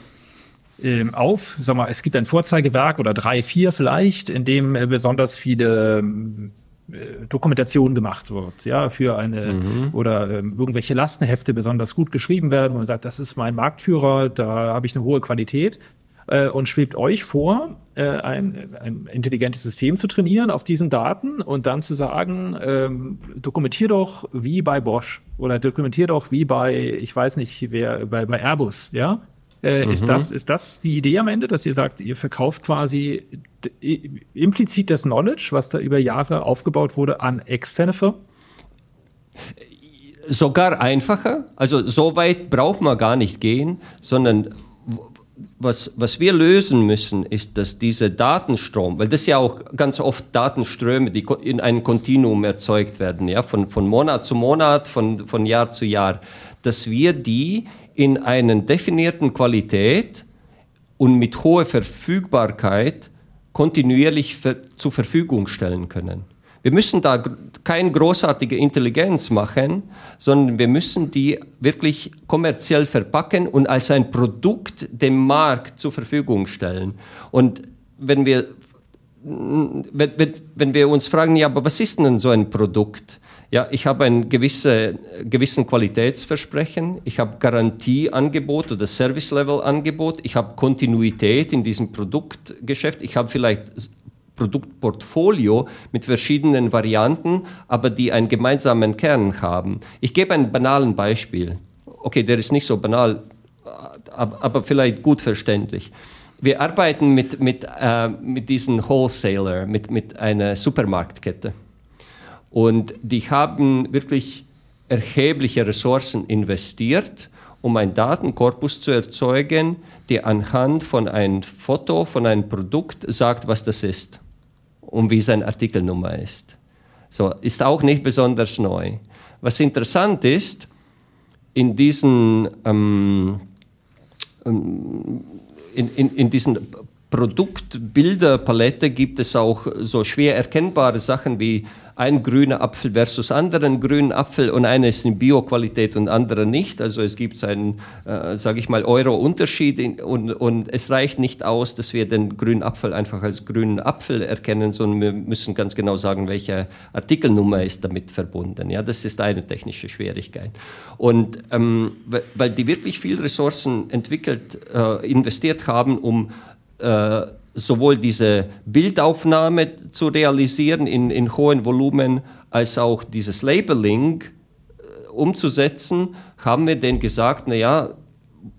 ähm, auf, sag mal, es gibt ein Vorzeigewerk oder drei, vier vielleicht, in dem äh, besonders viele ähm, äh, Dokumentation gemacht wird, ja, für eine mhm. oder ähm, irgendwelche Lastenhefte besonders gut geschrieben werden und man sagt, das ist mein Marktführer, da habe ich eine hohe Qualität äh, und schwebt euch vor, äh, ein, ein intelligentes System zu trainieren auf diesen Daten und dann zu sagen, ähm, dokumentier doch wie bei Bosch oder dokumentier doch wie bei, ich weiß nicht, wer, bei, bei Airbus, ja, äh, mhm. ist, das, ist das die Idee am Ende, dass ihr sagt, ihr verkauft quasi implizit das Knowledge, was da über Jahre aufgebaut wurde, an externe Firmen? Sogar einfacher. Also so weit braucht man gar nicht gehen, sondern was, was wir lösen müssen, ist, dass dieser Datenstrom, weil das ja auch ganz oft Datenströme, die in einem Kontinuum erzeugt werden, ja, von, von Monat zu Monat, von, von Jahr zu Jahr, dass wir die in einer definierten Qualität und mit hoher Verfügbarkeit kontinuierlich zur Verfügung stellen können. Wir müssen da keine großartige Intelligenz machen, sondern wir müssen die wirklich kommerziell verpacken und als ein Produkt dem Markt zur Verfügung stellen. Und wenn wir, wenn, wenn wir uns fragen, ja, aber was ist denn so ein Produkt? Ja, ich habe ein gewisse, gewissen Qualitätsversprechen, ich habe Garantieangebot oder Service-Level-Angebot, ich habe Kontinuität in diesem Produktgeschäft, ich habe vielleicht Produktportfolio mit verschiedenen Varianten, aber die einen gemeinsamen Kern haben. Ich gebe ein banalen Beispiel. Okay, der ist nicht so banal, aber vielleicht gut verständlich. wir arbeiten mit, mit, äh, mit diesen Wholesaler, mit, mit einer Supermarktkette. Und die haben wirklich erhebliche Ressourcen investiert, um einen Datenkorpus zu erzeugen, der anhand von einem Foto von einem Produkt sagt, was das ist und wie seine Artikelnummer ist. So, ist auch nicht besonders neu. Was interessant ist, in diesen, ähm, ähm in, in, in diesen Produktbilderpalette gibt es auch so schwer erkennbare Sachen wie ein grüner Apfel versus anderen grünen Apfel und einer ist in Bioqualität und andere nicht. Also es gibt einen, äh, sage ich mal, Euro-Unterschied und, und es reicht nicht aus, dass wir den grünen Apfel einfach als grünen Apfel erkennen, sondern wir müssen ganz genau sagen, welche Artikelnummer ist damit verbunden. Ja, das ist eine technische Schwierigkeit. Und ähm, weil die wirklich viel Ressourcen entwickelt, äh, investiert haben, um äh, sowohl diese Bildaufnahme zu realisieren in, in hohen Volumen als auch dieses Labeling äh, umzusetzen, haben wir denen gesagt, naja,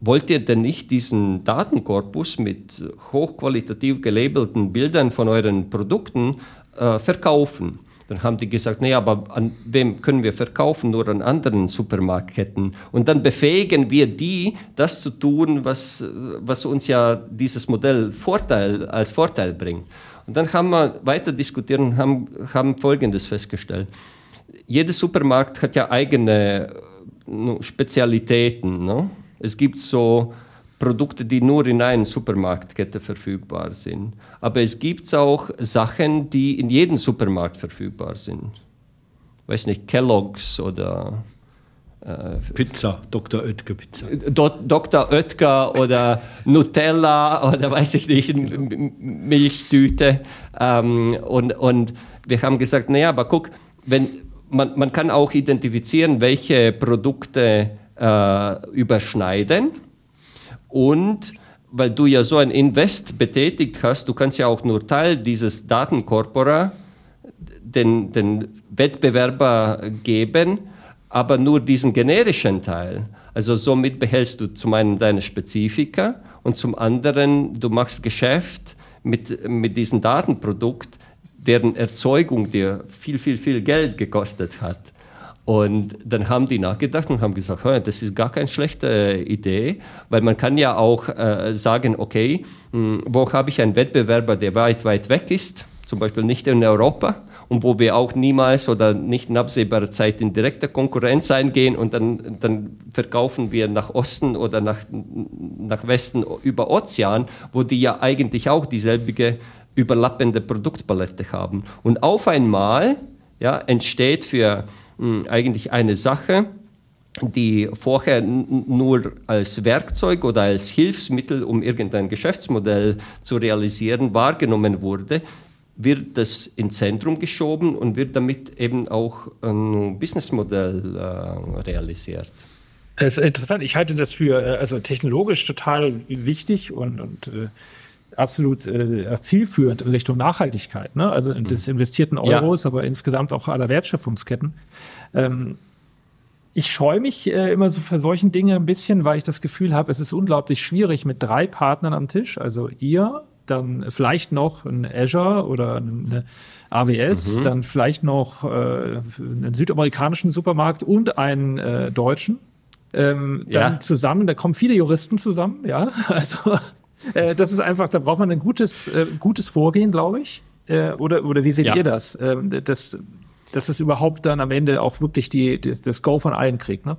wollt ihr denn nicht diesen Datenkorpus mit hochqualitativ gelabelten Bildern von euren Produkten äh, verkaufen? Dann haben die gesagt, naja, aber an wem können wir verkaufen? Nur an anderen Supermarktketten. Und dann befähigen wir die, das zu tun, was, was uns ja dieses Modell Vorteil, als Vorteil bringt. Und dann haben wir weiter diskutiert und haben, haben Folgendes festgestellt. Jeder Supermarkt hat ja eigene Spezialitäten. Ne? Es gibt so Produkte, die nur in einer Supermarktkette verfügbar sind. Aber es gibt auch Sachen, die in jedem Supermarkt verfügbar sind. Weiß nicht, Kellogg's oder äh, Pizza, Dr. Oetker Pizza. Do Dr. Oetker oder Nutella oder weiß ich nicht, Milchtüte. Ähm, und, und wir haben gesagt, naja, aber guck, wenn, man, man kann auch identifizieren, welche Produkte äh, überschneiden und weil du ja so ein Invest betätigt hast, du kannst ja auch nur Teil dieses Datenkorpora den, den Wettbewerber geben, aber nur diesen generischen Teil. Also somit behältst du zum einen deine Spezifika und zum anderen du machst Geschäft mit, mit diesem Datenprodukt, deren Erzeugung dir viel, viel, viel Geld gekostet hat. Und dann haben die nachgedacht und haben gesagt, das ist gar keine schlechte Idee, weil man kann ja auch äh, sagen, okay, mh, hm, wo habe ich einen Wettbewerber, der weit, weit weg ist, zum Beispiel nicht in Europa und wo wir auch niemals oder nicht in absehbarer Zeit in direkter Konkurrenz eingehen und dann, dann verkaufen wir nach Osten oder nach, nach Westen über Ozean, wo die ja eigentlich auch dieselbige überlappende Produktpalette haben. Und auf einmal ja, entsteht für eigentlich eine Sache, die vorher nur als Werkzeug oder als Hilfsmittel, um irgendein Geschäftsmodell zu realisieren, wahrgenommen wurde, wird das ins Zentrum geschoben und wird damit eben auch ein Businessmodell äh, realisiert. Das ist interessant. Ich halte das für äh, also technologisch total wichtig und, und äh, absolut äh, zielführend in Richtung Nachhaltigkeit, ne? also mhm. des investierten Euros, ja. aber insgesamt auch aller Wertschöpfungsketten. Ähm, ich scheue mich äh, immer so für solchen Dinge ein bisschen, weil ich das Gefühl habe, es ist unglaublich schwierig mit drei Partnern am Tisch, also ihr, dann vielleicht noch ein Azure oder eine AWS, mhm. dann vielleicht noch äh, einen südamerikanischen Supermarkt und einen äh, deutschen. Ähm, dann ja. zusammen, da kommen viele Juristen zusammen, ja. Also äh, das ist einfach, da braucht man ein gutes, äh, gutes Vorgehen, glaube ich. Äh, oder, oder wie seht ja. ihr das? Ähm, das? Dass es überhaupt dann am Ende auch wirklich die, die, das Go von allen kriegt, ne?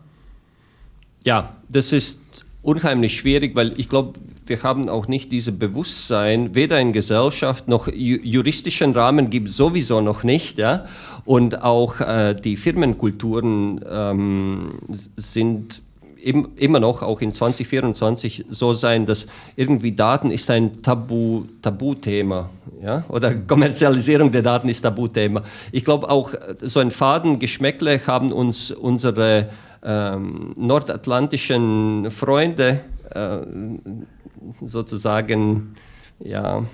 Ja, das ist unheimlich schwierig, weil ich glaube, wir haben auch nicht dieses Bewusstsein, weder in Gesellschaft noch juristischen Rahmen gibt es sowieso noch nicht, ja. Und auch äh, die Firmenkulturen ähm, sind im, immer noch auch in 2024 so sein, dass irgendwie Daten ist ein Tabu, Tabuthema, ja, oder Kommerzialisierung der Daten ist Tabuthema. Ich glaube auch so ein Fadengeschmäckle haben uns unsere ähm, nordatlantischen Freunde äh, sozusagen ja,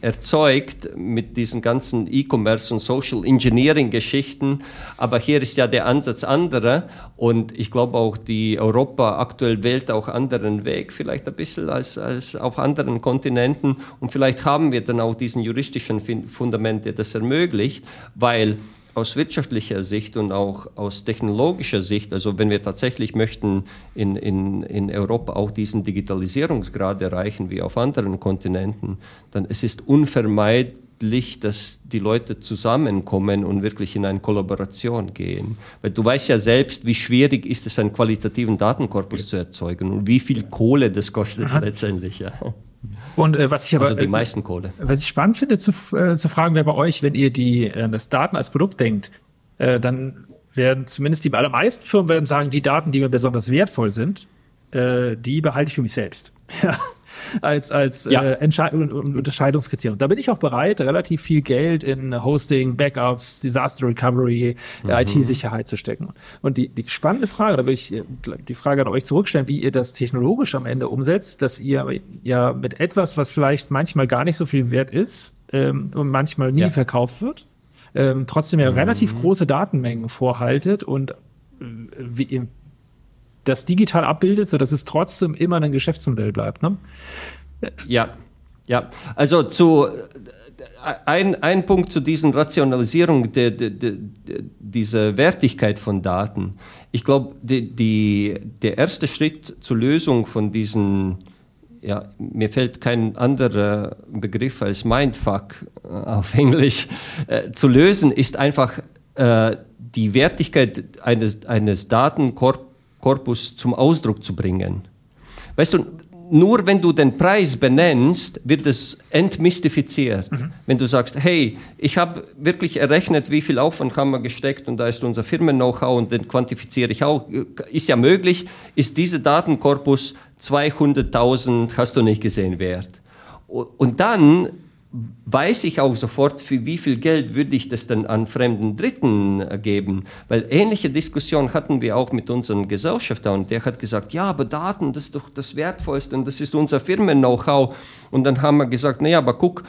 erzeugt mit diesen ganzen E-Commerce und Social Engineering Geschichten. Aber hier ist ja der Ansatz anderer und ich glaube auch, die Europa aktuell wählt auch anderen Weg, vielleicht ein bisschen als, als auf anderen Kontinenten. Und vielleicht haben wir dann auch diesen juristischen Fundament, der das ermöglicht, weil aus wirtschaftlicher Sicht und auch aus technologischer Sicht, also wenn wir tatsächlich möchten in, in, in Europa auch diesen Digitalisierungsgrad erreichen wie auf anderen Kontinenten, dann es ist unvermeidlich, dass die Leute zusammenkommen und wirklich in eine Kollaboration gehen. Weil du weißt ja selbst, wie schwierig ist es, einen qualitativen Datenkorpus zu erzeugen und wie viel Kohle das kostet Aha. letztendlich. Ja. Und äh, was ich aber also die meisten Kohle. Was ich spannend finde zu, äh, zu fragen wäre bei euch, wenn ihr die äh, das Daten als Produkt denkt, äh, dann werden zumindest die allermeisten Firmen werden sagen, die Daten, die mir besonders wertvoll sind, äh, die behalte ich für mich selbst. als als ja. äh, Entscheidung und Unterscheidungskriterium. Da bin ich auch bereit, relativ viel Geld in Hosting, Backups, Disaster Recovery, mhm. IT-Sicherheit zu stecken. Und die, die spannende Frage, da will ich äh, die Frage an euch zurückstellen, wie ihr das technologisch am Ende umsetzt, dass ihr ja mit etwas, was vielleicht manchmal gar nicht so viel wert ist ähm, und manchmal nie ja. verkauft wird, ähm, trotzdem ja mhm. relativ große Datenmengen vorhaltet und äh, wie, das digital abbildet, sodass es trotzdem immer ein Geschäftsmodell bleibt. Ne? Ja, ja. Also zu ein, ein Punkt zu diesen Rationalisierung der, der, der, dieser Wertigkeit von Daten. Ich glaube, die, die, der erste Schritt zur Lösung von diesen, ja, mir fällt kein anderer Begriff als Mindfuck äh, auf Englisch, äh, zu lösen, ist einfach äh, die Wertigkeit eines, eines Datenkorpus Korpus zum Ausdruck zu bringen. Weißt du, nur wenn du den Preis benennst, wird es entmystifiziert. Mhm. Wenn du sagst, hey, ich habe wirklich errechnet, wie viel Aufwand haben wir gesteckt und da ist unser Firmen-Know-how und den quantifiziere ich auch. Ist ja möglich, ist dieser Datenkorpus 200.000, hast du nicht gesehen, wert. Und dann weiß ich auch sofort, für wie viel Geld würde ich das dann an fremden Dritten äh, geben. Weil ähnliche Diskussionen hatten wir auch mit unserem Gesellschafter und der hat gesagt, ja, aber Daten, das ist doch das Wertvollste und das ist unser Firmen-Know-how. Und dann haben wir gesagt, naja, aber guck,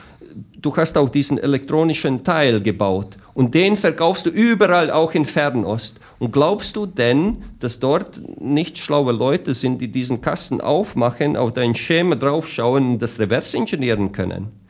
du hast auch diesen elektronischen Teil gebaut und den verkaufst du überall, auch in Fernost. Und glaubst du denn, dass dort nicht schlaue Leute sind, die diesen Kasten aufmachen, auf dein Schema draufschauen und das reverse ingenieren können?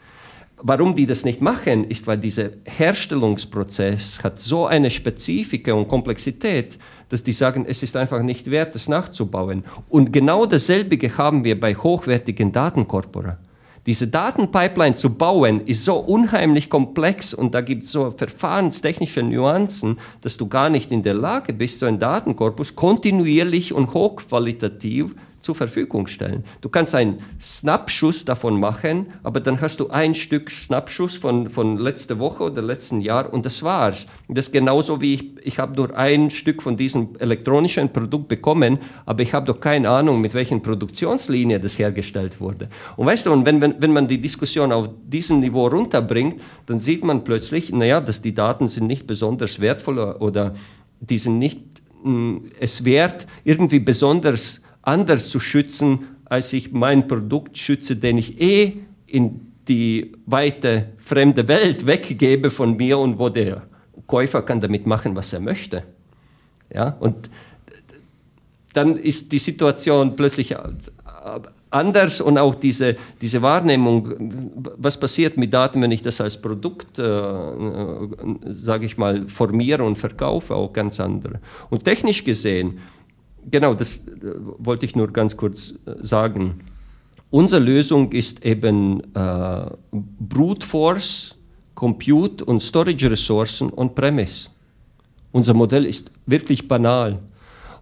Warum die das nicht machen, ist, weil dieser Herstellungsprozess hat so eine Spezifik und Komplexität, dass die sagen, es ist einfach nicht wert, das nachzubauen. Und genau dasselbe haben wir bei hochwertigen Datenkorpora. Diese Datenpipeline zu bauen, ist so unheimlich komplex und da gibt es so verfahrenstechnische Nuancen, dass du gar nicht in der Lage bist, so einen Datenkorpus kontinuierlich und hochqualitativ zur Verfügung stellen. Du kannst einen Schnappschuss davon machen, aber dann hast du ein Stück Schnappschuss von, von letzter Woche oder letzten Jahr und das war's. Das ist genauso wie ich, ich habe nur ein Stück von diesem elektronischen Produkt bekommen, aber ich habe doch keine Ahnung, mit welchen Produktionslinie das hergestellt wurde. Und weißt du, und wenn, wenn, wenn man die Diskussion auf diesem Niveau runterbringt, dann sieht man plötzlich, naja, dass die Daten sind nicht besonders wertvoll oder die sind nicht mh, mm, es wert, irgendwie besonders anders zu schützen, als ich mein Produkt schütze, den ich eh in die weite fremde Welt weggebe von mir und wo der Käufer kann damit machen, was er möchte. Ja, und dann ist die Situation plötzlich anders und auch diese, diese Wahrnehmung, was passiert mit Daten, wenn ich das als Produkt, äh, sage ich mal, formiere und verkaufe, auch ganz andere. Und technisch gesehen, genau, das äh, wollte ich nur ganz kurz äh, sagen. Unsere Lösung ist eben äh, Brute Force, Compute und Storage Ressourcen on-premise. Unser Modell ist wirklich banal.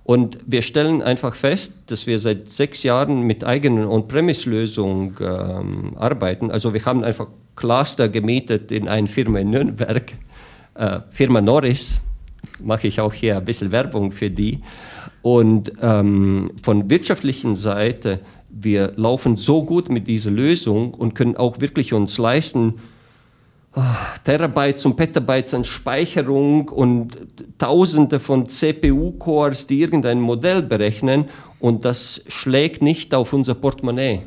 Und wir stellen einfach fest, dass wir seit sechs Jahren mit eigenen On-Premise-Lösungen ähm, arbeiten. Also wir haben einfach Cluster gemietet in eine Firma in Nürnberg, äh, Firma Norris, mache ich auch hier ein bisschen Werbung für die. Und ähm, von wirtschaftlichen Seite, wir laufen so gut mit dieser Lösung und können auch wirklich uns leisten, oh, Terabytes und Petabytes an Speicherung und Tausende von CPU-Cores, die irgendein Modell berechnen und das schlägt nicht auf unser Portemonnaie.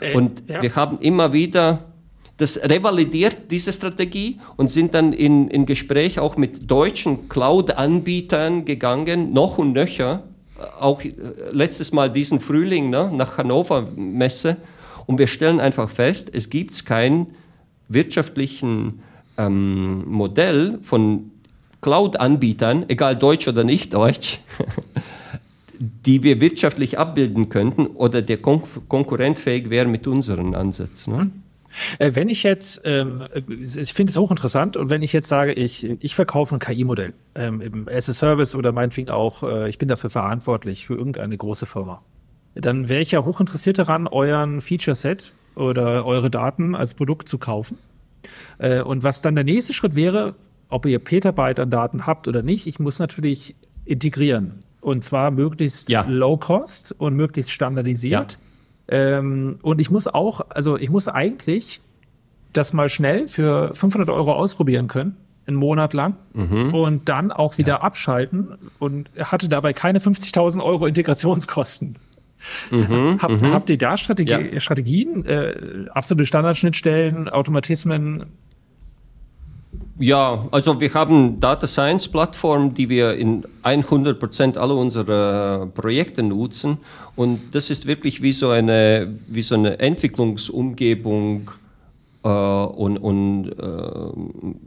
Äh, und ja. wir haben immer wieder das revalidiert, diese Strategie, und sind dann in, in Gespräch auch mit deutschen Cloud-Anbietern gegangen, noch und nöcher, auch äh, letztes Mal diesen Frühling ne, nach Hannover Messe. Und wir stellen einfach fest, es gibt kein wirtschaftlichen ähm, Modell von Cloud-Anbietern, egal deutsch oder nicht deutsch, die wir wirtschaftlich abbilden könnten oder der kon konkurrentfähig wäre mit unseren Ansätzen. Ne? Äh, wenn ich jetzt, ähm, ich finde es hochinteressant, und wenn ich jetzt sage, ich, ich verkaufe ein KI-Modell ähm, as a Service oder meinetwegen auch, äh, ich bin dafür verantwortlich für irgendeine große Firma, dann wäre ich ja hochinteressiert daran, euren Feature-Set oder eure Daten als Produkt zu kaufen. Äh, und was dann der nächste Schritt wäre, ob ihr Petabyte an Daten habt oder nicht, ich muss natürlich integrieren. Und zwar möglichst ja. low cost und möglichst standardisiert. Ja. Ähm, und ich muss auch, also ich muss eigentlich das mal schnell für 500 Euro ausprobieren können, einen Monat lang, mhm. und dann auch wieder ja. abschalten und hatte dabei keine 50.000 Euro Integrationskosten. Mhm, Hab, mhm. Habt ihr da Strategie, ja. Strategien, äh, absolute Standardschnittstellen, Automatismen? Ja, also wir haben Data Science Plattform, die wir in 100 Prozent aller unserer Projekte nutzen. Und das ist wirklich wie so eine, wie so eine Entwicklungsumgebung äh, und, und äh,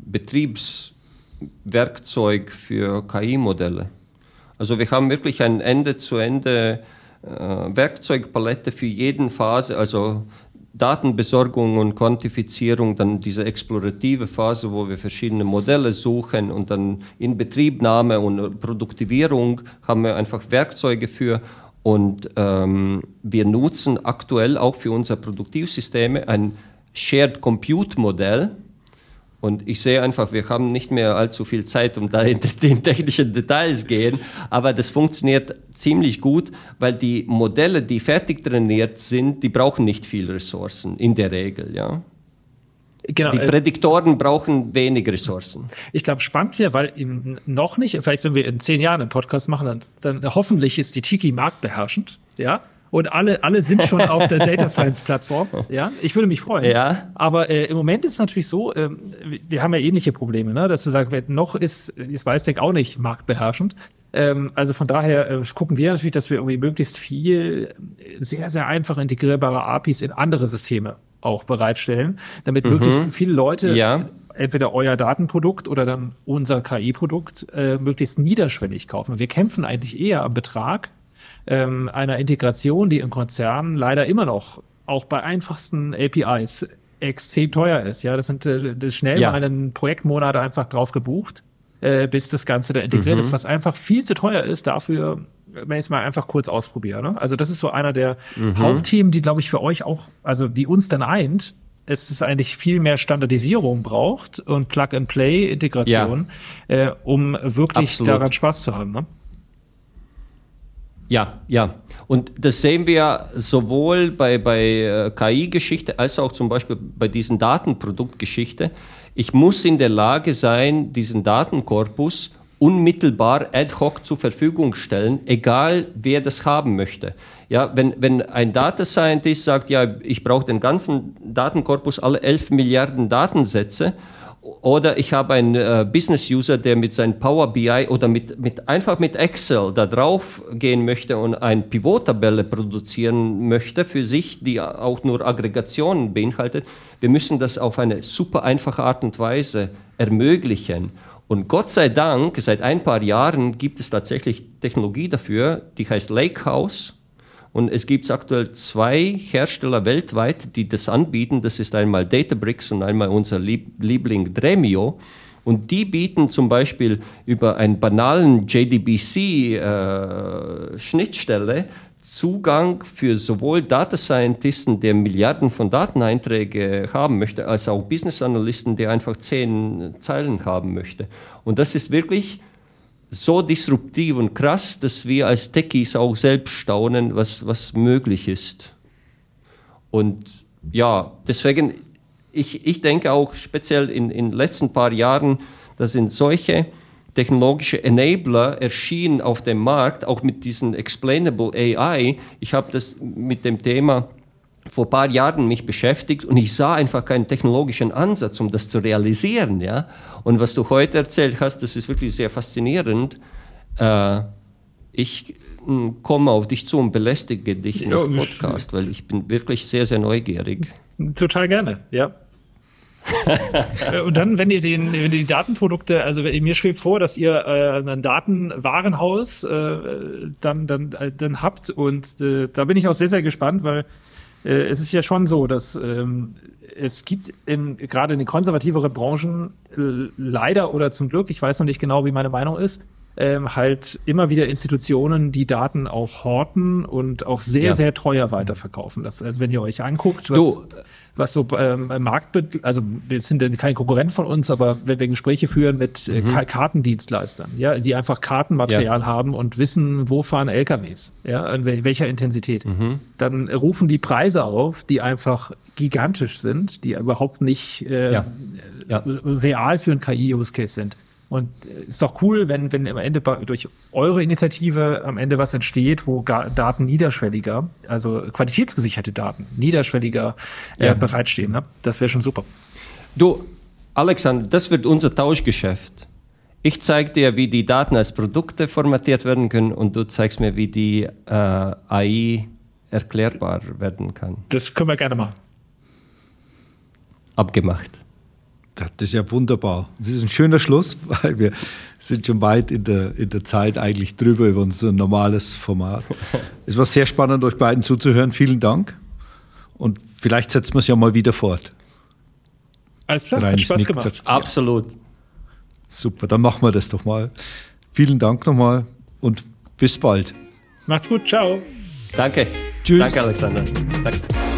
Betriebswerkzeug für KI-Modelle. Also wir haben wirklich ein Ende-zu-Ende äh, Werkzeugpalette für jeden Phase, also Datenbesorgung und Quantifizierung, dann diese explorative Phase, wo wir verschiedene Modelle suchen und dann Inbetriebnahme und Produktivierung haben wir einfach Werkzeuge für. Und ähm, wir nutzen aktuell auch für unsere Produktivsysteme ein Shared Compute Modell, und ich sehe einfach, wir haben nicht mehr allzu viel Zeit, um da in die technischen Details gehen, aber das funktioniert ziemlich gut, weil die Modelle, die fertig trainiert sind, die brauchen nicht viel Ressourcen in der Regel, ja. Genau, die äh, Prädiktoren brauchen wenig Ressourcen. Ich glaube, spannend wäre, weil eben noch nicht, vielleicht wenn wir in zehn Jahren einen Podcast machen, dann, dann hoffentlich ist die Tiki marktbeherrschend, ja und alle, alle sind schon auf der Data Science Plattform. Ja, ich würde mich freuen. Ja. Aber äh, im Moment ist es natürlich so, äh, wir haben ja ähnliche Probleme, ne? dass du sagst, noch ist, ist Weißdeck auch nicht marktbeherrschend. Ähm, also von daher äh, gucken wir natürlich, dass wir irgendwie möglichst viel sehr, sehr einfach integrierbare APIs in andere Systeme auch bereitstellen, damit mhm. möglichst viele Leute ja entweder euer Datenprodukt oder dann unser KI-Produkt äh, möglichst niederschwellig kaufen. Wir kämpfen eigentlich eher am Betrag ähm, einer Integration, die in Konzernen leider immer noch auch bei einfachsten APIs extrem teuer ist. Ja, das sind äh, schnell ja. mal einen Projektmonat einfach drauf gebucht, äh, bis das Ganze da integriert mhm. ist, was einfach viel zu teuer ist dafür, wenn ich es mal einfach kurz ausprobiere. Ne? Also das ist so einer der mhm. Hauptthemen, die glaube ich für euch auch, also die uns dann eint, es ist eigentlich viel mehr Standardisierung braucht und Plug-and-Play-Integration, ja. äh, um wirklich Absolut. daran Spaß zu haben. Ne? Ja, ja. Und das sehen wir sowohl bei, bei äh, KI-Geschichte als auch zum Beispiel bei diesen Datenproduktgeschichte. Ich muss in der Lage sein, diesen Datenkorpus unmittelbar ad hoc zur Verfügung stellen, egal wer das haben möchte. Ja, wenn, wenn ein Data Scientist sagt, ja, ich brauche den ganzen Datenkorpus, alle 11 Milliarden Datensätze, oder ich habe einen äh, Business-User, der mit seinem Power BI oder mit, mit, einfach mit Excel da drauf gehen möchte und eine Pivot-Tabelle produzieren möchte für sich, die auch nur Aggregationen beinhaltet. Wir müssen das auf eine super einfache Art und Weise ermöglichen. Und Gott sei Dank, seit ein paar Jahren gibt es tatsächlich Technologie dafür, die heißt Lakehouse. Und es gibt aktuell zwei Hersteller weltweit, die das anbieten. Das ist einmal Databricks und einmal unser Liebling Dremio. Und die bieten zum Beispiel über einen banalen JDBC-Schnittstelle äh, Zugang für sowohl Data Scientisten, der Milliarden von Dateneinträge haben möchte, als auch Business Analysten, der einfach zehn Zeilen haben möchte. Und das ist wirklich so disruptiv und krass, dass wir als Techies auch selbst staunen, was, was möglich ist. Und ja, deswegen, ich, ich denke auch speziell in den letzten paar Jahren, da sind solche technologische Enabler erschienen auf dem Markt, auch mit diesen Explainable AI. Ich habe das mit dem Thema vor ein paar Jahren mich beschäftigt und ich sah einfach keinen technologischen Ansatz, um das zu realisieren. Ja? Und was du heute erzählt hast, das ist wirklich sehr faszinierend. Äh, ich hm, komme auf dich zu und belästige dich ja, im Podcast, weil ich bin wirklich sehr, sehr neugierig. Total gerne, ja. Und dann, wenn ihr, den, wenn ihr die Datenprodukte, also mir schwebt vor, dass ihr äh, ein Datenwarenhaus äh, dann, dann, äh, dann habt und äh, da bin ich auch sehr, sehr gespannt, weil äh, es ist ja schon so, dass ähm, es gibt in, gerade in den konservativeren Branchen äh, leider oder zum Glück, ich weiß noch nicht genau, wie meine Meinung ist, ähm, halt immer wieder Institutionen, die Daten auch horten und auch sehr, ja. sehr teuer weiterverkaufen. Das, also wenn ihr euch anguckt, was, du, was so ähm, Markt, also wir sind ja kein Konkurrent von uns, aber wenn wir Gespräche führen mit äh, mhm. Kartendienstleistern, ja, die einfach Kartenmaterial ja. haben und wissen, wo fahren LKWs, ja, in welcher Intensität, mhm. dann rufen die Preise auf, die einfach gigantisch sind, die überhaupt nicht äh, ja. Ja. real für ein KI-Use-Case sind. Und äh, ist doch cool, wenn, wenn am Ende durch eure Initiative am Ende was entsteht, wo Daten niederschwelliger, also qualitätsgesicherte Daten niederschwelliger äh, ja. bereitstehen. Ne? Das wäre schon super. Du, Alexander, das wird unser Tauschgeschäft. Ich zeige dir, wie die Daten als Produkte formatiert werden können und du zeigst mir, wie die äh, AI erklärbar werden kann. Das können wir gerne machen. Abgemacht. Das ist ja wunderbar. Das ist ein schöner Schluss, weil wir sind schon weit in der, in der Zeit eigentlich drüber über unser normales Format. Es war sehr spannend, euch beiden zuzuhören. Vielen Dank. Und vielleicht setzen wir es ja mal wieder fort. Alles klar, hat Spaß gemacht. Sagt, Absolut. Super, dann machen wir das doch mal. Vielen Dank nochmal und bis bald. Macht's gut, ciao. Danke. Tschüss. Danke, Alexander. Danke.